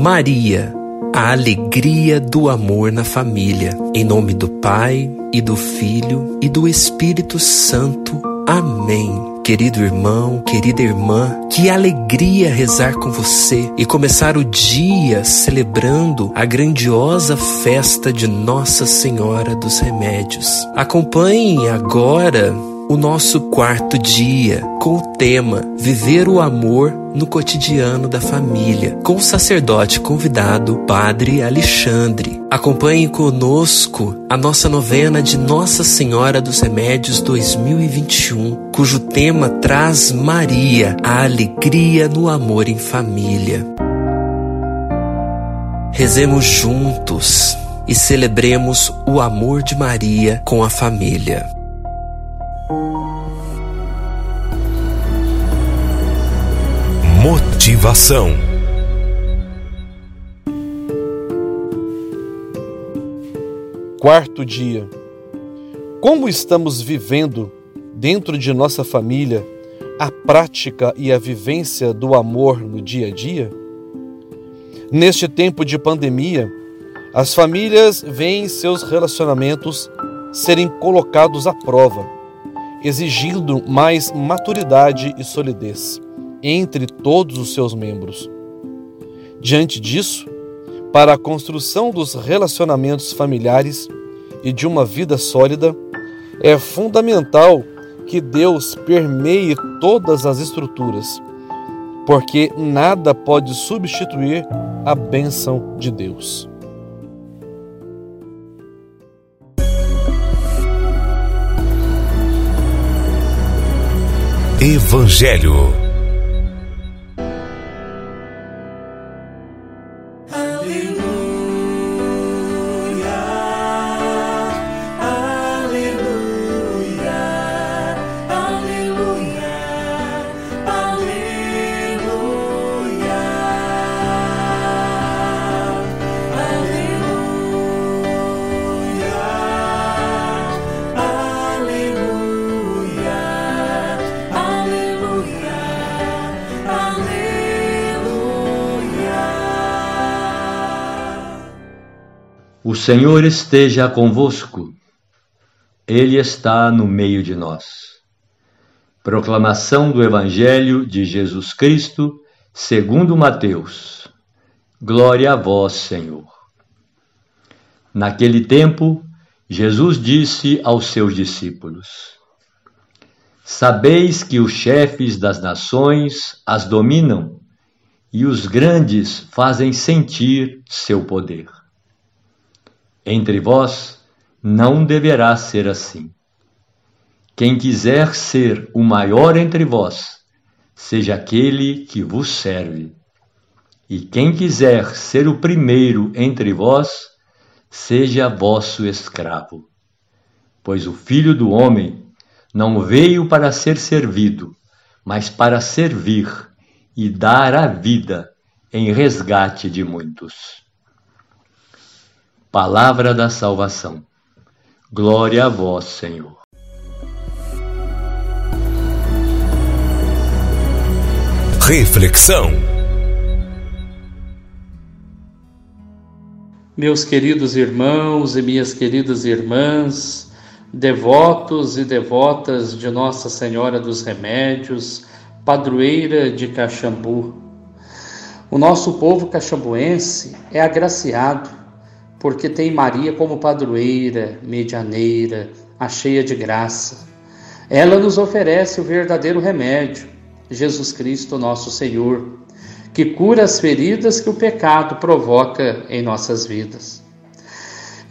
Maria, a alegria do amor na família. Em nome do Pai, e do Filho, e do Espírito Santo. Amém. Querido irmão, querida irmã, que alegria rezar com você e começar o dia celebrando a grandiosa festa de Nossa Senhora dos Remédios. Acompanhe agora o nosso quarto dia com o tema Viver o Amor no Cotidiano da Família, com o sacerdote convidado, Padre Alexandre. Acompanhe conosco a nossa novena de Nossa Senhora dos Remédios 2021, cujo tema traz Maria, a alegria no amor em família. Rezemos juntos e celebremos o amor de Maria com a família. Motivação. Quarto dia. Como estamos vivendo dentro de nossa família a prática e a vivência do amor no dia a dia? Neste tempo de pandemia, as famílias veem seus relacionamentos serem colocados à prova, exigindo mais maturidade e solidez entre todos os seus membros. Diante disso, para a construção dos relacionamentos familiares e de uma vida sólida, é fundamental que Deus permeie todas as estruturas, porque nada pode substituir a bênção de Deus. Evangelho O Senhor esteja convosco, Ele está no meio de nós. Proclamação do Evangelho de Jesus Cristo, segundo Mateus. Glória a vós, Senhor. Naquele tempo, Jesus disse aos seus discípulos: Sabeis que os chefes das nações as dominam e os grandes fazem sentir seu poder. Entre vós não deverá ser assim. Quem quiser ser o maior entre vós, seja aquele que vos serve. E quem quiser ser o primeiro entre vós, seja vosso escravo. Pois o Filho do Homem não veio para ser servido, mas para servir e dar a vida em resgate de muitos. Palavra da salvação. Glória a vós, Senhor. Reflexão. Meus queridos irmãos e minhas queridas irmãs, devotos e devotas de Nossa Senhora dos Remédios, padroeira de Caxambu. O nosso povo caxambuense é agraciado porque tem Maria como padroeira, medianeira, a cheia de graça. Ela nos oferece o verdadeiro remédio, Jesus Cristo, nosso Senhor, que cura as feridas que o pecado provoca em nossas vidas.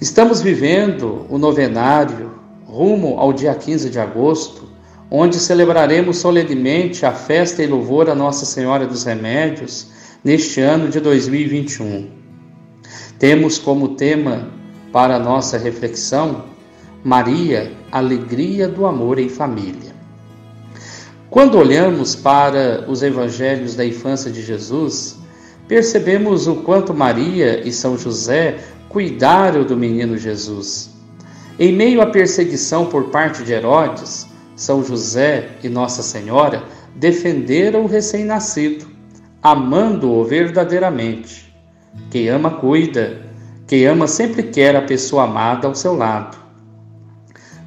Estamos vivendo o novenário rumo ao dia 15 de agosto, onde celebraremos solenemente a festa e louvor a Nossa Senhora dos Remédios neste ano de 2021. Temos como tema para nossa reflexão Maria, alegria do amor em família. Quando olhamos para os evangelhos da infância de Jesus, percebemos o quanto Maria e São José cuidaram do menino Jesus. Em meio à perseguição por parte de Herodes, São José e Nossa Senhora defenderam o recém-nascido, amando-o verdadeiramente Quem ama, cuida. Quem ama, sempre quer a pessoa amada ao seu lado.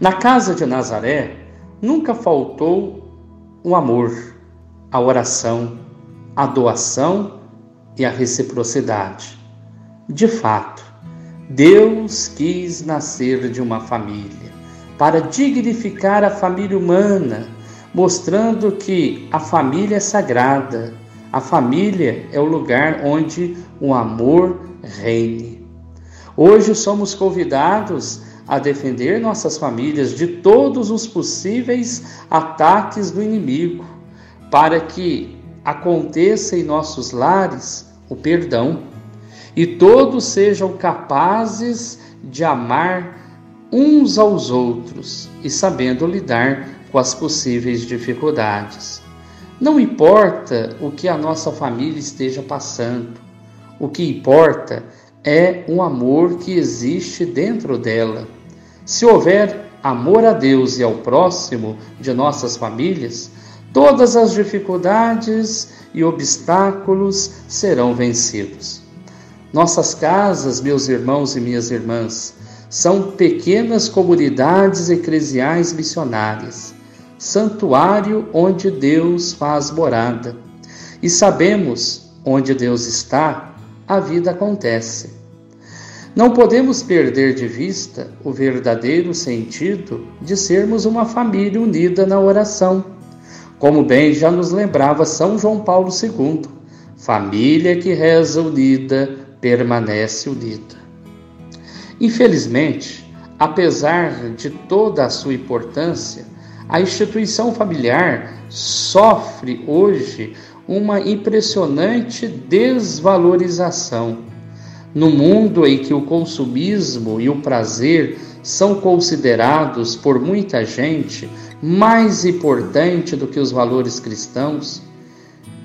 Na casa de Nazaré, nunca faltou o amor, a oração, a doação e a reciprocidade. De fato, Deus quis nascer de uma família para dignificar a família humana, mostrando que a família é sagrada, a família é o lugar onde o amor reine. Hoje somos convidados a defender nossas famílias de todos os possíveis ataques do inimigo, para que aconteça em nossos lares o perdão e todos sejam capazes de amar uns aos outros e sabendo lidar com as possíveis dificuldades. Não importa o que a nossa família esteja passando, o que importa é o amor que existe dentro dela. Se houver amor a Deus e ao próximo de nossas famílias, todas as dificuldades e obstáculos serão vencidos. Nossas casas, meus irmãos e minhas irmãs, são pequenas comunidades eclesiais missionárias, santuário onde Deus faz morada. E sabemos onde Deus está, a vida acontece. Não podemos perder de vista o verdadeiro sentido de sermos uma família unida na oração como bem já nos lembrava São João Paulo II, família que reza unida permanece unida. Infelizmente, apesar de toda a sua importância, a instituição familiar sofre hoje uma impressionante desvalorização. No mundo em que o consumismo e o prazer são considerados por muita gente mais importante do que os valores cristãos,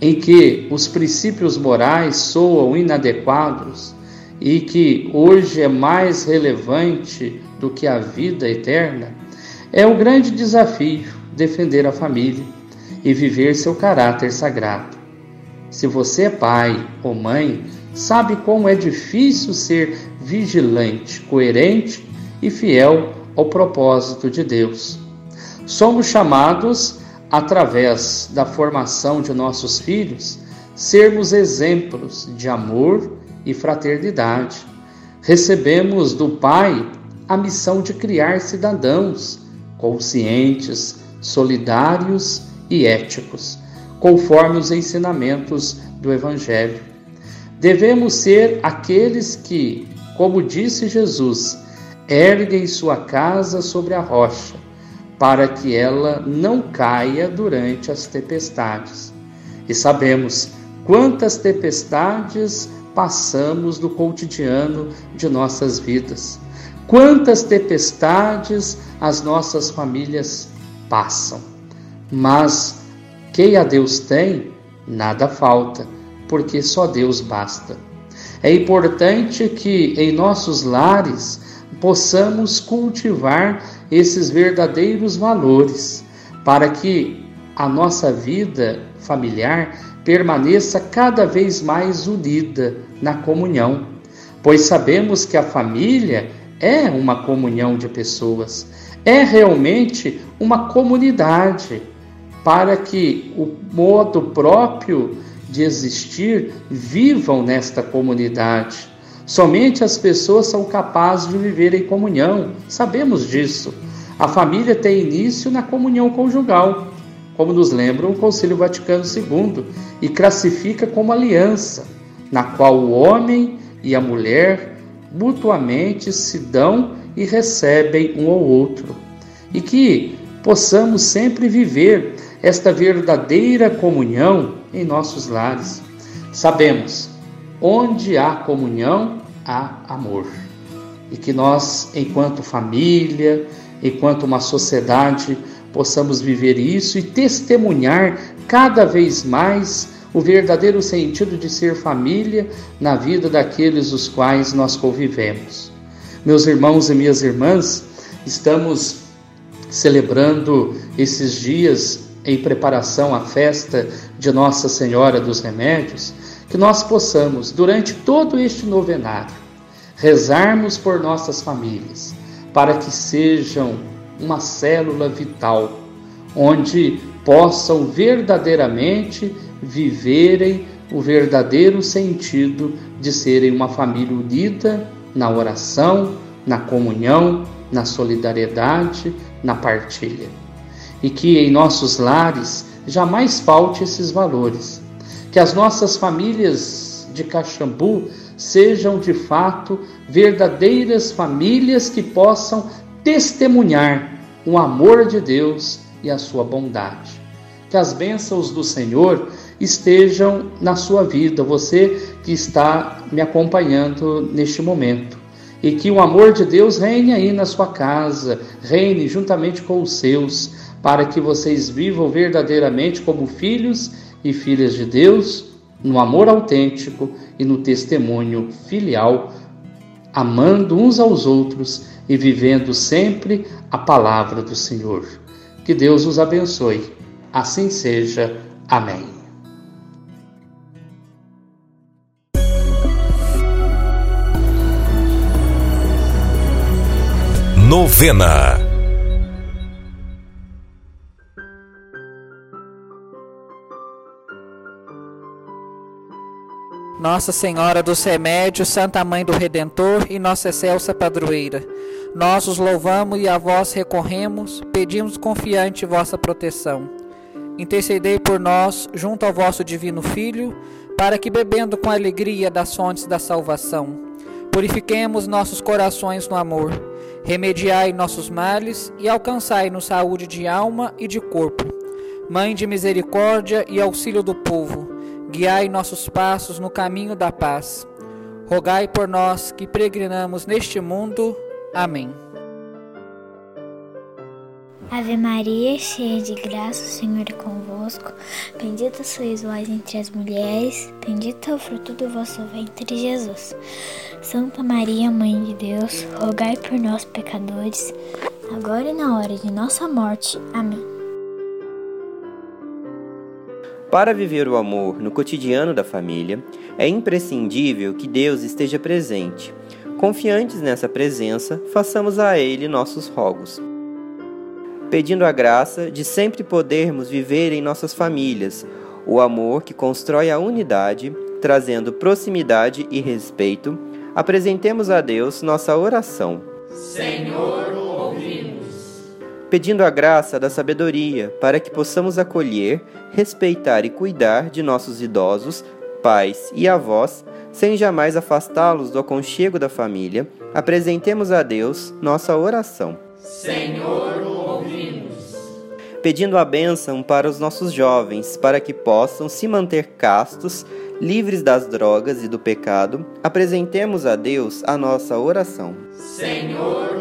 em que os princípios morais soam inadequados e que hoje é mais relevante do que a vida eterna, é o grande desafio defender a família e viver seu caráter sagrado. Se você é pai ou mãe, sabe como é difícil ser vigilante, coerente e fiel ao propósito de Deus. Somos chamados, através da formação de nossos filhos, sermos exemplos de amor e fraternidade. Recebemos do Pai a missão de criar cidadãos conscientes, solidários e éticos, conforme os ensinamentos do Evangelho. Devemos ser aqueles que, como disse Jesus, erguem sua casa sobre a rocha para que ela não caia durante as tempestades. E sabemos quantas tempestades passamos no cotidiano de nossas vidas, quantas tempestades as nossas famílias passam. Mas quem a Deus tem, nada falta, porque só Deus basta. É importante que em nossos lares possamos cultivar esses verdadeiros valores, para que a nossa vida familiar permaneça cada vez mais unida na comunhão, pois sabemos que a família é uma comunhão de pessoas, é realmente uma comunidade, para que o modo próprio de existir vivam nesta comunidade. Somente as pessoas são capazes de viver em comunhão, sabemos disso. A família tem início na comunhão conjugal, como nos lembra o Concílio Vaticano II, e classifica como aliança, na qual o homem e a mulher mutuamente se dão e recebem um ao outro. E que possamos sempre viver esta verdadeira comunhão em nossos lares. Sabemos Onde há comunhão, há amor. E que nós, enquanto família, enquanto uma sociedade, possamos viver isso e testemunhar cada vez mais o verdadeiro sentido de ser família na vida daqueles os quais nós convivemos. Meus irmãos e minhas irmãs, estamos celebrando esses dias em preparação à festa de Nossa Senhora dos Remédios que nós possamos, durante todo este novenário, rezarmos por nossas famílias, para que sejam uma célula vital, onde possam verdadeiramente viverem o verdadeiro sentido de serem uma família unida na oração, na comunhão, na solidariedade, na partilha. E que em nossos lares jamais falte esses valores. Que as nossas famílias de Caxambu sejam de fato verdadeiras famílias que possam testemunhar o amor de Deus e a sua bondade. Que as bênçãos do Senhor estejam na sua vida, você que está me acompanhando neste momento. E que o amor de Deus reine aí na sua casa, reine juntamente com os seus, para que vocês vivam verdadeiramente como filhos e filhas de Deus, no amor autêntico e no testemunho filial, amando uns aos outros e vivendo sempre a palavra do Senhor. Que Deus os abençoe. Assim seja. Amém. Novena. Nossa Senhora dos Remédios, Santa Mãe do Redentor e Nossa Excelsa Padroeira, nós os louvamos e a vós recorremos, pedimos confiante vossa proteção. Intercedei por nós junto ao vosso divino Filho, para que bebendo com alegria das fontes da salvação, purifiquemos nossos corações no amor Remediai nossos males e alcançai-nos saúde de alma e de corpo. Mãe de misericórdia e auxílio do povo, guiai nossos passos no caminho da paz. Rogai por nós que peregrinamos neste mundo. Amém. Ave Maria, cheia de graça, o Senhor é convosco. Bendita sois vós entre as mulheres, bendito é o fruto do vosso ventre, Jesus. Santa Maria, Mãe de Deus, rogai por nós, pecadores, agora e na hora de nossa morte. Amém. Para viver o amor no cotidiano da família, é imprescindível que Deus esteja presente. Confiantes nessa presença, façamos a Ele nossos rogos pedindo a graça de sempre podermos viver em nossas famílias o amor que constrói a unidade, trazendo proximidade e respeito, apresentemos a Deus nossa oração. Senhor. Pedindo a graça da sabedoria para que possamos acolher, respeitar e cuidar de nossos idosos, pais e avós, sem jamais afastá-los do aconchego da família, apresentemos a Deus nossa oração. Senhor, pedindo a bênção para os nossos jovens, para que possam se manter castos, livres das drogas e do pecado, apresentemos a Deus a nossa oração. Senhor,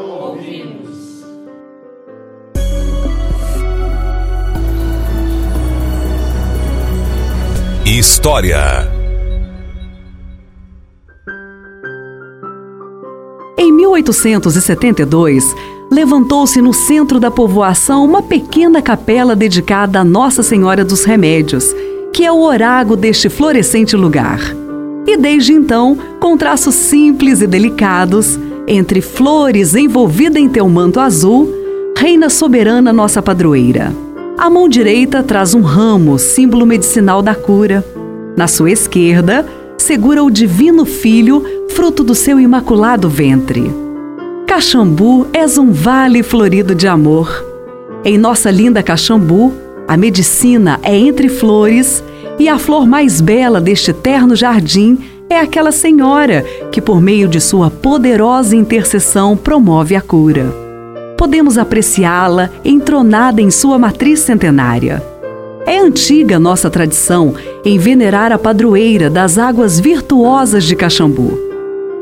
História Em 1872, levantou-se no centro da povoação uma pequena capela dedicada a Nossa Senhora dos Remédios, que é o orago deste florescente lugar. E desde então, com traços simples e delicados, entre flores envolvida em teu manto azul, reina soberana nossa padroeira. A mão direita traz um ramo, símbolo medicinal da cura. Na sua esquerda, segura o Divino Filho, fruto do seu imaculado ventre. Caxambu és um vale florido de amor. Em nossa linda Caxambu, a medicina é entre flores e a flor mais bela deste terno jardim é aquela senhora que, por meio de sua poderosa intercessão, promove a cura. Podemos apreciá-la entronada em sua matriz centenária. É antiga nossa tradição em venerar a padroeira das águas virtuosas de Caxambu.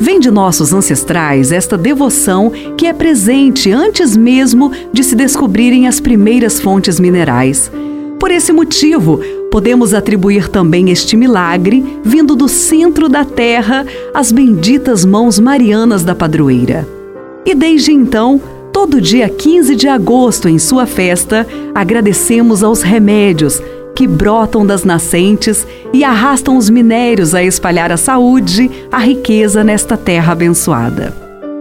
Vem de nossos ancestrais esta devoção que é presente antes mesmo de se descobrirem as primeiras fontes minerais. Por esse motivo, podemos atribuir também este milagre, vindo do centro da terra, às benditas mãos marianas da padroeira. E desde então, todo dia 15 de agosto, em sua festa, agradecemos aos remédios que brotam das nascentes e arrastam os minérios a espalhar a saúde, a riqueza nesta terra abençoada.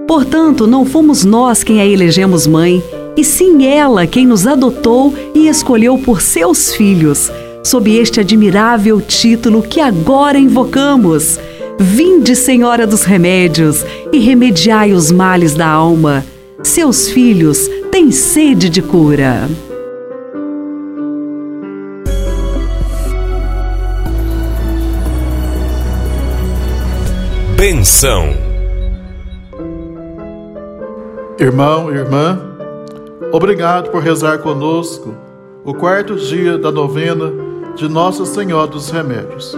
Portanto, não fomos nós quem a elegemos mãe, e sim ela quem nos adotou e escolheu por seus filhos, sob este admirável título que agora invocamos. Vinde, Senhora dos Remédios, e remediai os males da alma. Seus filhos têm sede de cura. Benção. Irmão, irmã, obrigado por rezar conosco o quarto dia da novena de Nossa Senhora dos Remédios.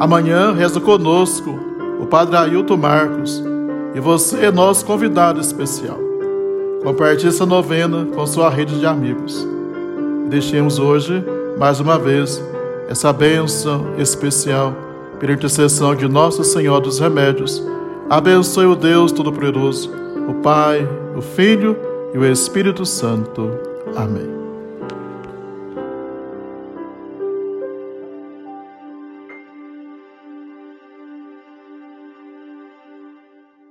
Amanhã reza conosco o Padre Ailton Marcos e você é nosso convidado especial. Compartilhe essa novena com sua rede de amigos. Deixemos hoje, mais uma vez, essa bênção especial pela intercessão de Nossa Senhora dos Remédios, abençoe o Deus Todo-Poderoso, o Pai, o Filho e o Espírito Santo. Amém.